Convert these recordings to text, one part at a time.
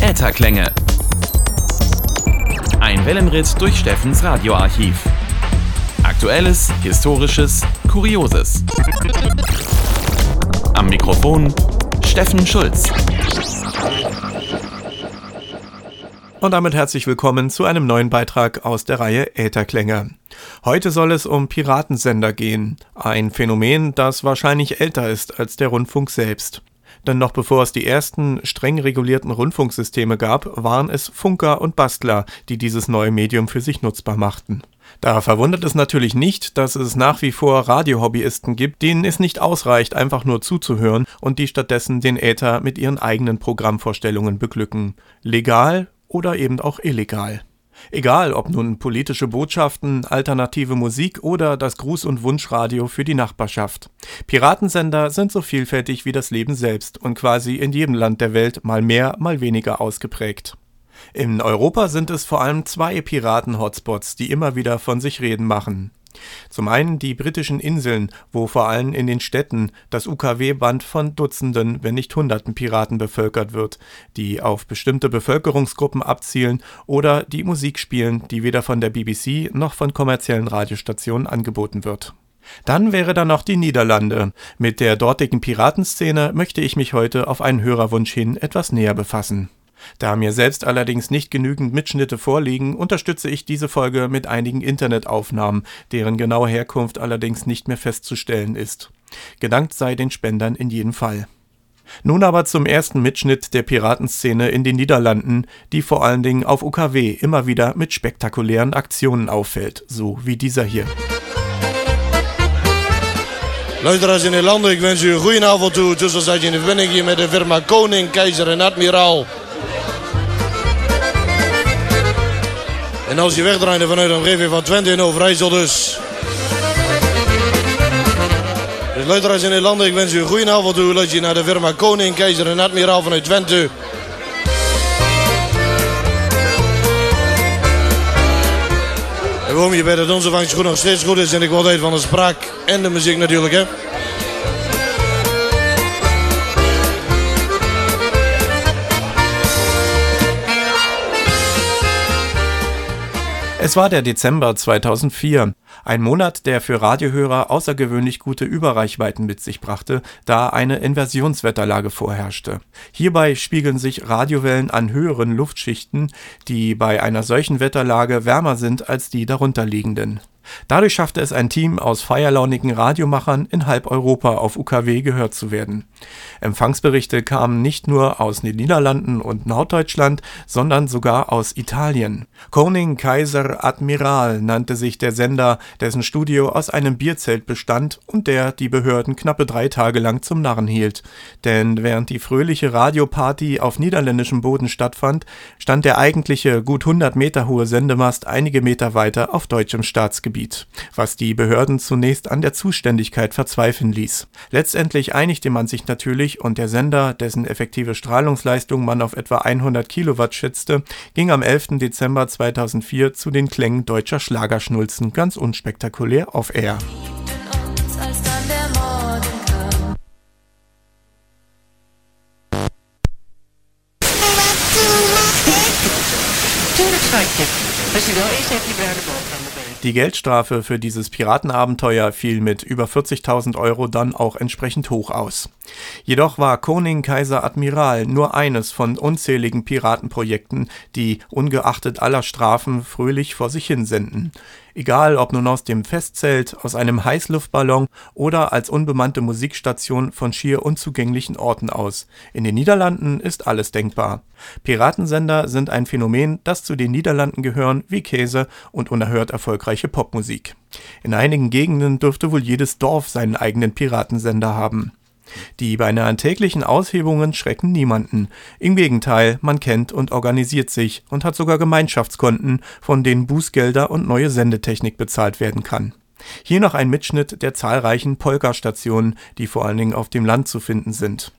Ätherklänge. Ein Wellenritt durch Steffens Radioarchiv. Aktuelles, Historisches, Kurioses. Am Mikrofon Steffen Schulz. Und damit herzlich willkommen zu einem neuen Beitrag aus der Reihe Ätherklänge. Heute soll es um Piratensender gehen, ein Phänomen, das wahrscheinlich älter ist als der Rundfunk selbst. Denn noch bevor es die ersten streng regulierten Rundfunksysteme gab, waren es Funker und Bastler, die dieses neue Medium für sich nutzbar machten. Da verwundert es natürlich nicht, dass es nach wie vor Radiohobbyisten gibt, denen es nicht ausreicht, einfach nur zuzuhören und die stattdessen den Äther mit ihren eigenen Programmvorstellungen beglücken. Legal oder eben auch illegal. Egal, ob nun politische Botschaften, alternative Musik oder das Gruß- und Wunschradio für die Nachbarschaft. Piratensender sind so vielfältig wie das Leben selbst und quasi in jedem Land der Welt mal mehr, mal weniger ausgeprägt. In Europa sind es vor allem zwei Piraten-Hotspots, die immer wieder von sich reden machen. Zum einen die britischen Inseln, wo vor allem in den Städten das UKW-Band von Dutzenden, wenn nicht Hunderten Piraten bevölkert wird, die auf bestimmte Bevölkerungsgruppen abzielen oder die Musik spielen, die weder von der BBC noch von kommerziellen Radiostationen angeboten wird. Dann wäre da noch die Niederlande. Mit der dortigen Piratenszene möchte ich mich heute auf einen Hörerwunsch hin etwas näher befassen. Da mir selbst allerdings nicht genügend Mitschnitte vorliegen, unterstütze ich diese Folge mit einigen Internetaufnahmen, deren genaue Herkunft allerdings nicht mehr festzustellen ist. Gedankt sei den Spendern in jedem Fall. Nun aber zum ersten Mitschnitt der Piratenszene in den Niederlanden, die vor allen Dingen auf UKW immer wieder mit spektakulären Aktionen auffällt, so wie dieser hier. Luisteraars in Nederland, ik wens u een goede avond toe. Tussen in de verbinding hier met de firma Koning, Keizer en Admiraal. En als je wegdraait vanuit de omgeving van Twente in Overijssel dus. Dus luisteraars in Nederland, ik wens u een goede avond toe. Luister je naar de firma Koning, Keizer en Admiraal vanuit Twente. En waarom je bij de dansontvangst goed nog steeds goed is. En ik word uit van de spraak en de muziek natuurlijk hè. Es war der Dezember 2004, ein Monat, der für Radiohörer außergewöhnlich gute Überreichweiten mit sich brachte, da eine Inversionswetterlage vorherrschte. Hierbei spiegeln sich Radiowellen an höheren Luftschichten, die bei einer solchen Wetterlage wärmer sind als die darunterliegenden. Dadurch schaffte es ein Team aus feierlaunigen Radiomachern in halb Europa auf UKW gehört zu werden. Empfangsberichte kamen nicht nur aus den Niederlanden und Norddeutschland, sondern sogar aus Italien. Koning Kaiser Admiral nannte sich der Sender, dessen Studio aus einem Bierzelt bestand und der die Behörden knappe drei Tage lang zum Narren hielt. Denn während die fröhliche Radioparty auf niederländischem Boden stattfand, stand der eigentliche gut 100 Meter hohe Sendemast einige Meter weiter auf deutschem Staatsgebiet. Gebiet, was die Behörden zunächst an der Zuständigkeit verzweifeln ließ. Letztendlich einigte man sich natürlich und der Sender, dessen effektive Strahlungsleistung man auf etwa 100 Kilowatt schätzte, ging am 11. Dezember 2004 zu den Klängen deutscher Schlagerschnulzen ganz unspektakulär auf Air. Die Geldstrafe für dieses Piratenabenteuer fiel mit über 40.000 Euro dann auch entsprechend hoch aus. Jedoch war Koning Kaiser Admiral nur eines von unzähligen Piratenprojekten, die ungeachtet aller Strafen fröhlich vor sich hinsenden. Egal ob nun aus dem Festzelt, aus einem Heißluftballon oder als unbemannte Musikstation von schier unzugänglichen Orten aus. In den Niederlanden ist alles denkbar. Piratensender sind ein Phänomen, das zu den Niederlanden gehören wie Käse und unerhört erfolgreiche Popmusik. In einigen Gegenden dürfte wohl jedes Dorf seinen eigenen Piratensender haben. Die beinahe täglichen Aushebungen schrecken niemanden. Im Gegenteil, man kennt und organisiert sich und hat sogar Gemeinschaftskonten, von denen Bußgelder und neue Sendetechnik bezahlt werden kann. Hier noch ein Mitschnitt der zahlreichen Polka-Stationen, die vor allen Dingen auf dem Land zu finden sind.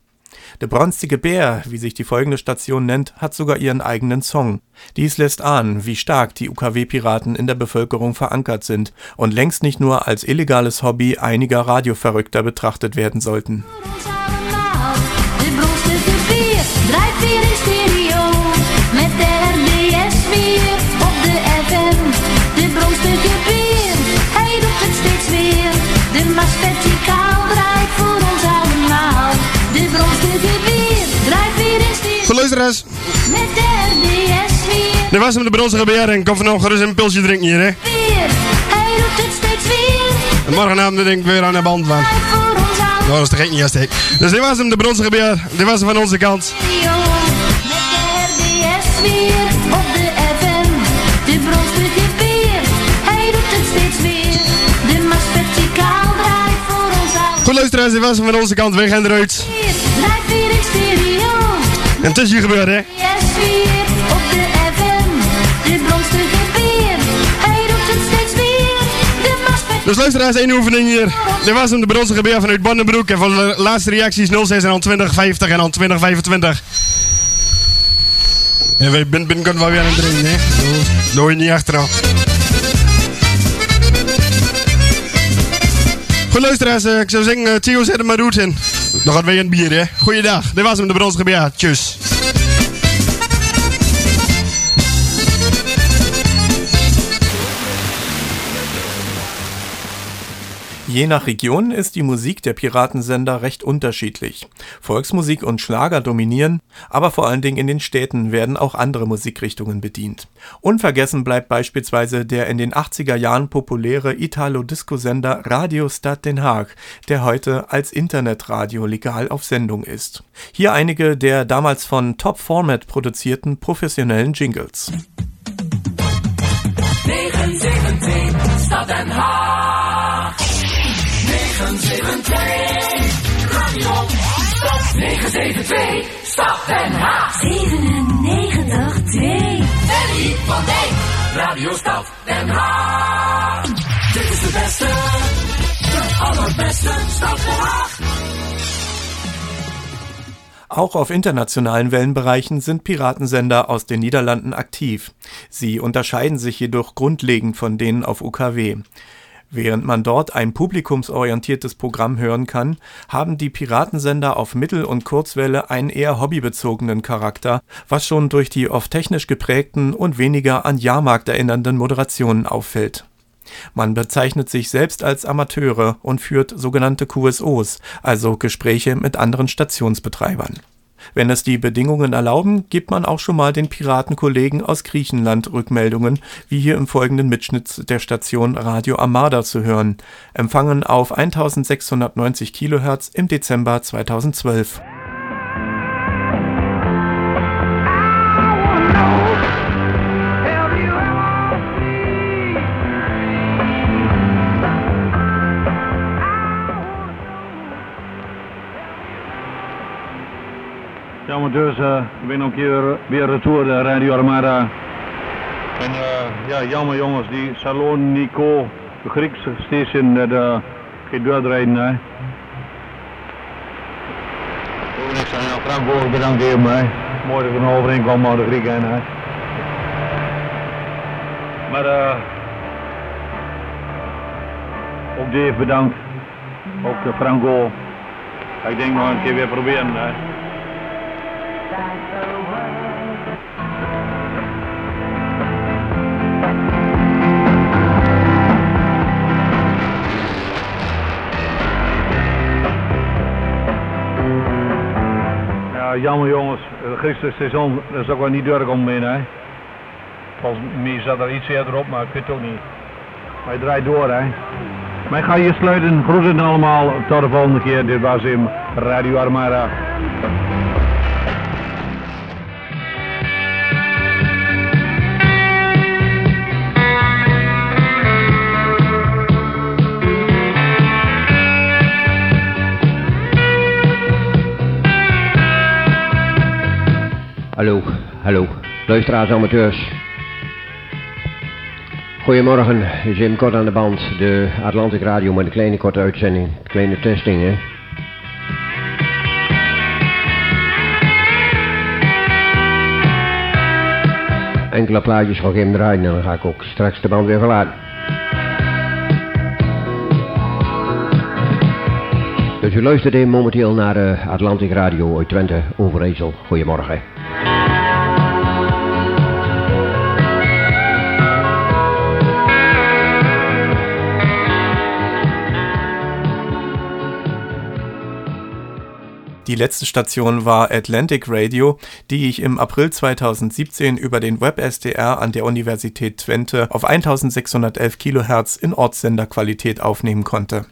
Der bronzige Bär, wie sich die folgende Station nennt, hat sogar ihren eigenen Song. Dies lässt ahnen, wie stark die UKW-Piraten in der Bevölkerung verankert sind und längst nicht nur als illegales Hobby einiger Radioverrückter betrachtet werden sollten. Luisteraars. Dit was hem de bronzige bejaarden. Ik kan vanavond gerust een pilsje drinken hier, hè. En morgenavond denk ik weer aan de band van. Nou, dat is toch niet steek. Dus dit was hem de bronzige bejaar. Dit was hem van onze kant. Goed luisteraars, dit was van onze kant. We gaan eruit. En het is hier gebeurd, hè? het Dus luisteraars, één oefening hier. Dit was hem, de bronzige beer vanuit Bonnenbroek. En van de laatste reacties 06 en dan 2050 en dan 2025. En wij binnenkort kunnen wel weer aan drinken, hè? Doe je niet achteraf. Goed luisteraars, eh, ik zou zeggen, uh, Theo zet er maar goed in. Dan gaat weer een bier, hè. Goeiedag, dit was hem, de bronzige bejaard. Tjus. Je nach Region ist die Musik der Piratensender recht unterschiedlich. Volksmusik und Schlager dominieren, aber vor allen Dingen in den Städten werden auch andere Musikrichtungen bedient. Unvergessen bleibt beispielsweise der in den 80er Jahren populäre Italo-Disco-Sender Radio Stad Den Haag, der heute als Internetradio legal auf Sendung ist. Hier einige der damals von Top Format produzierten professionellen Jingles. 972 Stad Den Haag 972 Radio Stad 972 Stad Den Haag 97 Danny van Dijk Radio Stad Den Haag Dit is de beste, de allerbeste Stad Den Haag Auch auf internationalen Wellenbereichen sind Piratensender aus den Niederlanden aktiv. Sie unterscheiden sich jedoch grundlegend von denen auf UKW. Während man dort ein publikumsorientiertes Programm hören kann, haben die Piratensender auf Mittel und Kurzwelle einen eher hobbybezogenen Charakter, was schon durch die oft technisch geprägten und weniger an Jahrmarkt erinnernden Moderationen auffällt. Man bezeichnet sich selbst als Amateure und führt sogenannte QSOs, also Gespräche mit anderen Stationsbetreibern wenn es die Bedingungen erlauben, gibt man auch schon mal den Piratenkollegen aus Griechenland Rückmeldungen, wie hier im folgenden Mitschnitt der Station Radio Armada zu hören, empfangen auf 1690 kHz im Dezember 2012. Dus uh, ik ben nog een keer weer retour de Radio Armada. En uh, ja, jammer jongens, die Salon Nico, de Griekse station, dat uh, geen doorrijden. Hè. Ik nou Frank ook bedankt even. Hè. Mooi dat er een overeenkomt met de Grieken. Hè. Maar uh, ook Dave bedankt. Ook de Franco. Ik denk nog een keer weer proberen. Hè. Jammer jongens. Gisteren seizoen, dat is ook wel niet durk om mee, hè. Volgens mij zat er iets eerder op, maar ik weet het ook niet. Maar je draait door, hè. Ik ga hier sluiten. Groeten allemaal. Tot de volgende keer. Dit was in Radio Armada. Hallo, hallo. Luisteraars, amateurs. Goedemorgen, Jim Kort aan de band. De Atlantic Radio met een kleine korte uitzending. Kleine testing, hè. Enkele plaatjes van Jim draaien en dan ga ik ook straks de band weer verlaten. Dus je luistert momenteel naar eh, Atlantic Radio uit Twente, Overijssel. Goedemorgen. Die letzte Station war Atlantic Radio, die ich im April 2017 über den Web-SDR an der Universität Twente auf 1611 kHz in Ortssenderqualität aufnehmen konnte.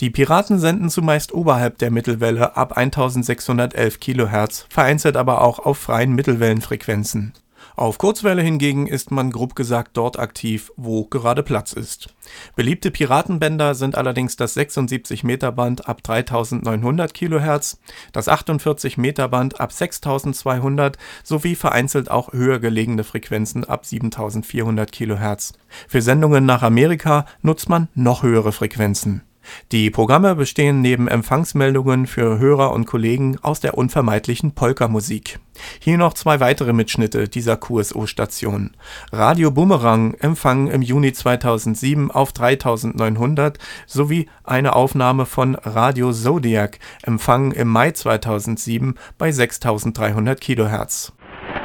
Die Piraten senden zumeist oberhalb der Mittelwelle ab 1611 kHz, vereinzelt aber auch auf freien Mittelwellenfrequenzen auf Kurzwelle hingegen ist man grob gesagt dort aktiv, wo gerade Platz ist. Beliebte Piratenbänder sind allerdings das 76 Meter Band ab 3900 kHz, das 48 Meter Band ab 6200 sowie vereinzelt auch höher gelegene Frequenzen ab 7400 kHz. Für Sendungen nach Amerika nutzt man noch höhere Frequenzen die Programme bestehen neben Empfangsmeldungen für Hörer und Kollegen aus der unvermeidlichen Polka-Musik. Hier noch zwei weitere Mitschnitte dieser QSO-Station. Radio Bumerang empfangen im Juni 2007 auf 3900 sowie eine Aufnahme von Radio Zodiac empfangen im Mai 2007 bei 6300 kHz.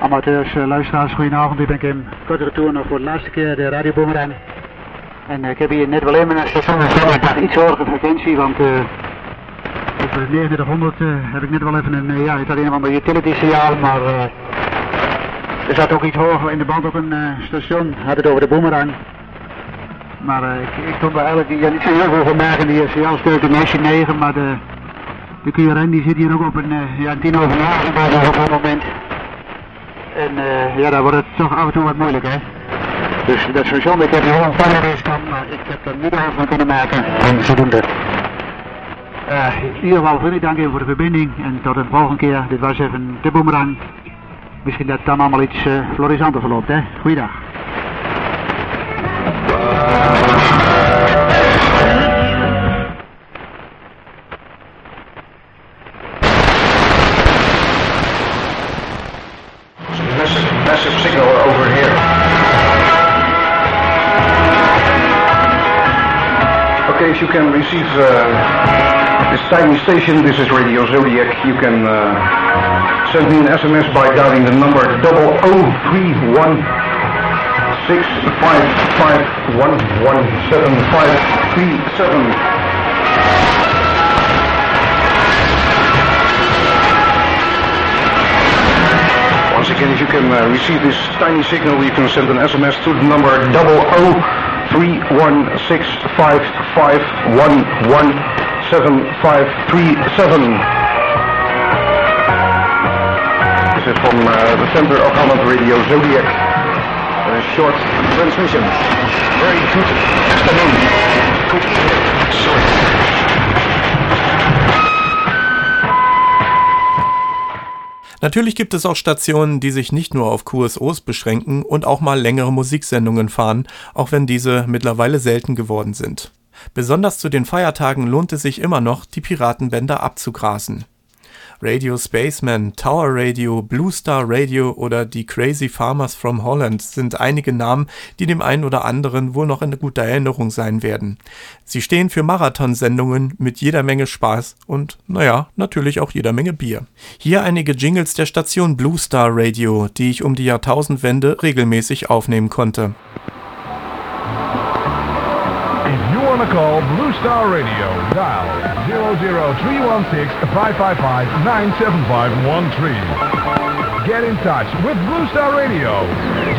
Amateurs, luisteraars, goedenavond. Ik ben Kim. Korte retour nog voor de laatste keer de Radio Boomerang. En eh, ik heb hier net wel even een station gezet. iets hogere frequentie, want uh, op 3900 uh, heb ik net wel even een, uh, ja, het had een of ander utility signaal, maar er zat ook iets hoger in de band op een station, had het over de boomerang. Maar ik, ik kon eigenlijk ja, niet zo heel veel van merken, die signaalsterkte Nation 9, maar de, de QRN die zit hier ook op een, ja, 10 over 9 op het moment. En ja, daar wordt het toch af en toe wat moeilijk, hè. Dus dat is sowieso, ik heb heel een kan, maar ik heb er niet van kunnen maken. En zodoende. Uh, in ieder geval vriendelijk dank even voor de verbinding en tot een volgende keer. Dit was even de boemerang. Misschien dat het dan allemaal iets uh, florissanter verloopt, hè. Goeiedag. Case you can receive uh, this tiny station, this is Radio Zodiac, you can uh, send me an SMS by dialing the number 0031 Once again, if you can uh, receive this tiny signal, you can send an SMS to the number 00 31655117537. This is from uh, the center of Holland Radio Zodiac. A short transmission. Very good afternoon. Good short. Natürlich gibt es auch Stationen, die sich nicht nur auf QSOs beschränken und auch mal längere Musiksendungen fahren, auch wenn diese mittlerweile selten geworden sind. Besonders zu den Feiertagen lohnt es sich immer noch, die Piratenbänder abzugrasen Radio Spaceman, Tower Radio, Blue Star Radio oder die Crazy Farmers from Holland sind einige Namen, die dem einen oder anderen wohl noch in guter Erinnerung sein werden. Sie stehen für Marathonsendungen mit jeder Menge Spaß und, naja, natürlich auch jeder Menge Bier. Hier einige Jingles der Station Blue Star Radio, die ich um die Jahrtausendwende regelmäßig aufnehmen konnte. Call Blue Star Radio, dial 00316 555 97513. Get in touch with Blue Star Radio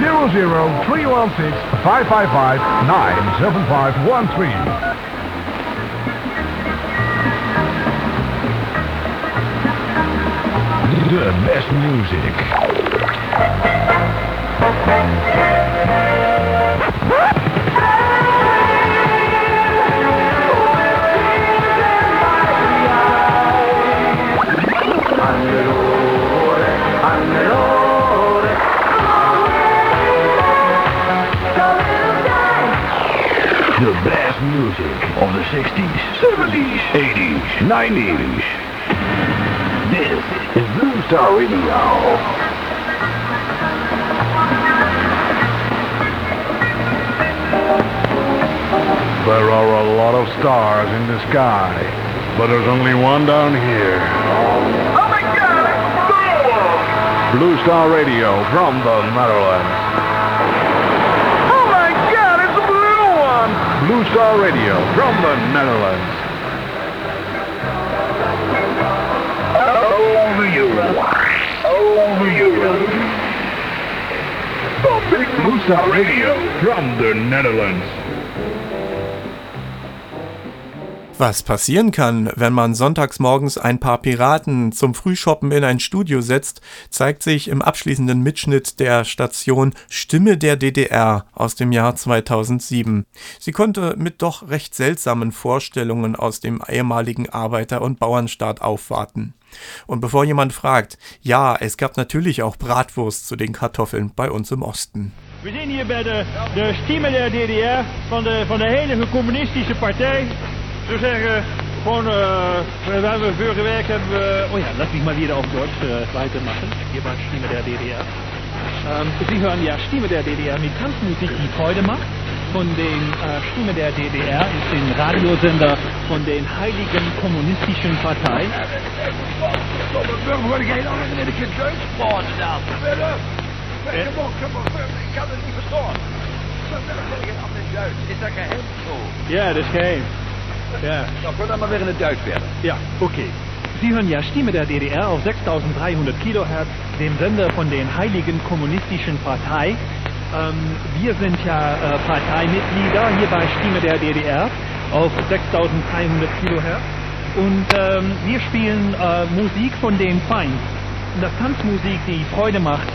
00316 555 97513. The best music. music of the 60s, 70s, 80s, 90s. This is Blue Star Radio. There are a lot of stars in the sky, but there's only one down here. Oh my God! Blue Star Radio from the Netherlands. Blue Star Radio from the Netherlands. Over Europe. Over Europe. Oh, big Blue Star Radio from the Netherlands. Was passieren kann, wenn man sonntags morgens ein paar Piraten zum Frühshoppen in ein Studio setzt, zeigt sich im abschließenden Mitschnitt der Station Stimme der DDR aus dem Jahr 2007. Sie konnte mit doch recht seltsamen Vorstellungen aus dem ehemaligen Arbeiter- und Bauernstaat aufwarten. Und bevor jemand fragt, ja, es gab natürlich auch Bratwurst zu den Kartoffeln bei uns im Osten. We zijn hier bij de, de Stimme der DDR van de, van de hele communistische partij. Zo zeggen, gewoon, uh, we hebben vorige week hebben we... Oh ja, lass mich mal wieder auf Deutsch äh, weitermachen. Hier war Stimme der DDR. Ähm, Sie hören ja Stimme der DDR mit Tanzmusik, die Freude macht. Von den äh, Stimme der DDR ist den Radiosender von den Heiligen Kommunistischen Partei. Ja, dat is geheim. Ja. We maar weer in het Duits werden. Ja, okay. Sie hören ja Stimme der DDR auf 6300 Kilohertz, dem Sender von den Heiligen Kommunistischen Partei. Ähm, wir sind ja äh, Parteimitglieder hier bei Stimme der DDR auf 6300 Kilohertz. Und ähm, wir spielen äh, Musik von den Feind. Das Tanzmusik, die Freude macht,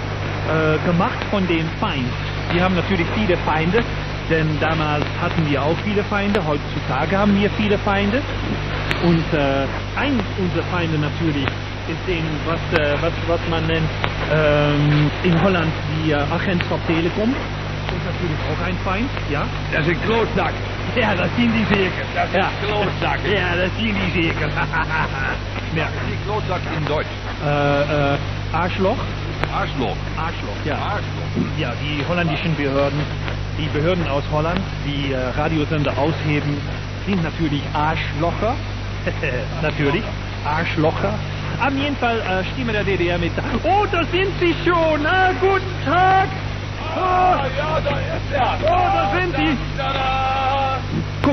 äh, gemacht von den Feind. Wir haben natürlich viele Feinde, denn damals hatten wir auch viele Feinde, heutzutage haben wir viele Feinde. Und äh, ein unserer Feinde natürlich ist den, was, äh, was, was man nennt ähm, in Holland die äh, Agentschap Telekom. Und natürlich auch ein Feind, ja? Dat is een klootzak. Ja, das sind die zeker. Dat is ja. klootzak. Ja, das sind die zeker. ja. Die klootzak in Deutsch. Äh, äh, Arschloch? Arschloch. Arschloch, ja. Arschloch. Ja, die holländischen Behörden, die Behörden aus Holland, die äh, Radiosender ausheben, sind natürlich Arschlocher. natürlich, Arschlocher. Am jeden Fall äh, Stimme der DDR mit. Oh, da sind sie schon! Ah, guten Tag! Oh, ja, da ist er. Oh, da sind sie!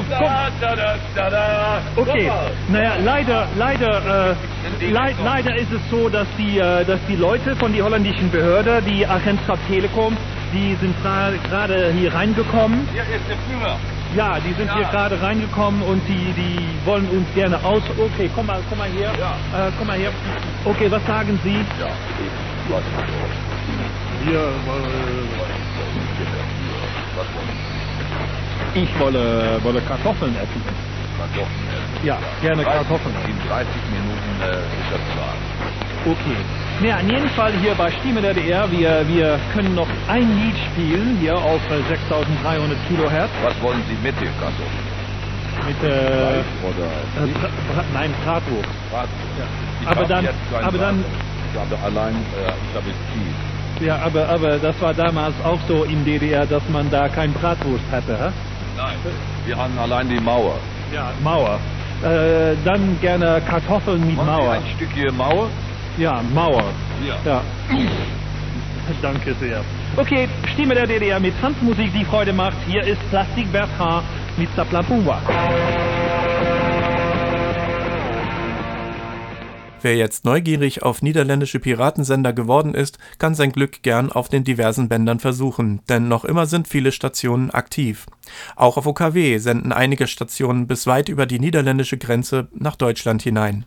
Da, da. Okay, naja, leider, leider, äh, lei leider ist es so, dass die, äh, dass die Leute von der holländischen Behörde, die Agentschap Telekom, die sind gerade hier reingekommen. Hier ist der Führer. Ja, die sind Ja. hier gerade reingekommen und die, die wollen uns gerne aus. Okay, komm mal, komm mal her. Ja. Äh, komm mal her. Okay, was sagen Sie? Ja, was Wir, Was wollen ich wolle, wolle Kartoffeln essen. Kartoffeln essen? Ja, gerne Kartoffeln. In 30 Minuten äh, ist das klar. Okay. Ja, in jedem Fall hier bei Stimme der DR, wir, wir können noch ein Lied spielen, hier auf äh, 6300 Kilohertz. Was wollen Sie mit den Kartoffeln? Mit, äh, äh, Bra Bra nein, Bratwurst. Bratwurst? Ich Aber dann- aber dann-. Ich habe allein, äh, ich habe Cheese. Ja, aber, aber das war damals auch so in DDR, dass man da kein Bratwurst hatte, hä? Nein, wir haben allein die Mauer. Ja. Mauer. Äh, dann gerne Kartoffeln mit Sie Mauer. ein Stückchen Mauer? Ja, Mauer. Ja. Ja. Danke sehr. Okay, Stimme der DDR mit Tanzmusik, die Freude macht. Hier ist Plastik Bertrand mit Saplapumba. Wer jetzt neugierig auf niederländische Piratensender geworden ist, kann sein Glück gern auf den diversen Bändern versuchen, denn noch immer sind viele Stationen aktiv. Auch auf OKW senden einige Stationen bis weit über die niederländische Grenze nach Deutschland hinein.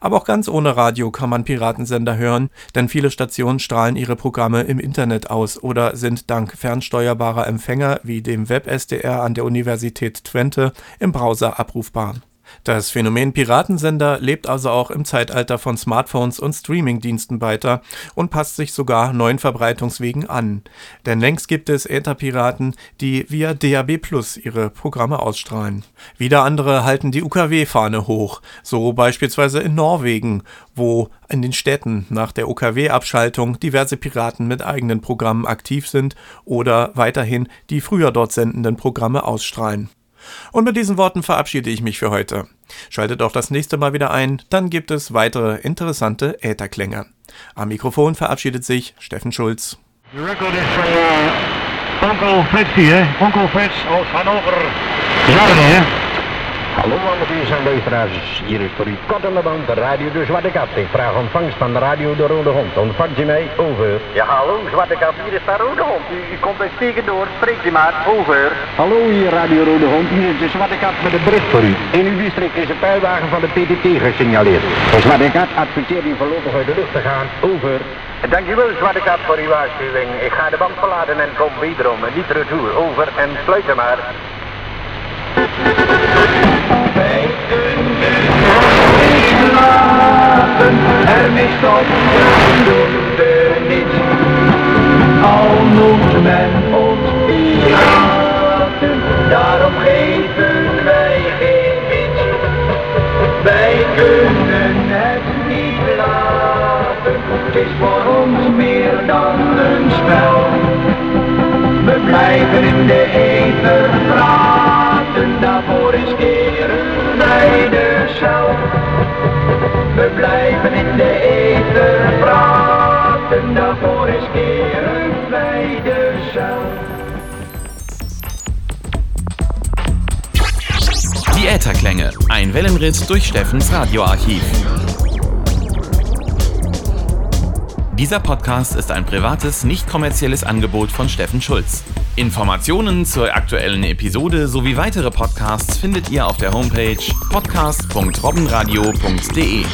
Aber auch ganz ohne Radio kann man Piratensender hören, denn viele Stationen strahlen ihre Programme im Internet aus oder sind dank fernsteuerbarer Empfänger wie dem Web-SDR an der Universität Twente im Browser abrufbar. Das Phänomen Piratensender lebt also auch im Zeitalter von Smartphones und Streamingdiensten weiter und passt sich sogar neuen Verbreitungswegen an. Denn längst gibt es Ätherpiraten, die via DAB Plus ihre Programme ausstrahlen. Wieder andere halten die UKW-Fahne hoch, so beispielsweise in Norwegen, wo in den Städten nach der UKW-Abschaltung diverse Piraten mit eigenen Programmen aktiv sind oder weiterhin die früher dort sendenden Programme ausstrahlen. Und mit diesen Worten verabschiede ich mich für heute. Schaltet auch das nächste Mal wieder ein, dann gibt es weitere interessante Ätherklänge. Am Mikrofon verabschiedet sich Steffen Schulz. De record is van uh, Onkel Frits hier. Onkel Frits aus Hannover. Hè? Hallo amateurs en luisteraars, hier is voor u kort aan de band de radio de Zwarte Kat. Ik vraag ontvangst van de radio de Rode Hond. Ontvangt u mij? Over. Ja, hallo, Zwarte Kat, hier is de Rode Hond. U, u komt uitstekend door, spreekt u maar, over. Hallo hier Radio Rode Hond, hier is de Zwarte Kat met een bericht voor u. In uw district is een pijlwagen van de PTT gesignaleerd. De Zwarte Kat adverteert u voorlopig uit de lucht te gaan. Over. Dankjewel, Zwarte Kat, voor uw waarschuwing. Ik ga de band verlaten en kom wederom. Niet retour, over en sluiten maar. Ermee stoppen doen we niet. Al noemt men ons piraten, daarom geven wij geen wiet. Wij kunnen het niet laten, het is voor ons meer dan een spel. We blijven in de ether praten, daarvoor riskeren wij de cel. Blijven in de ether praten, daarvoor riskeren wij de cel. Die Ätherklänge, ein Wellenritt durch Steffens Radioarchiv. Dieser Podcast ist ein privates, nicht kommerzielles Angebot von Steffen Schulz. Informationen zur aktuellen Episode sowie weitere Podcasts findet ihr auf der Homepage podcast.robbenradio.de.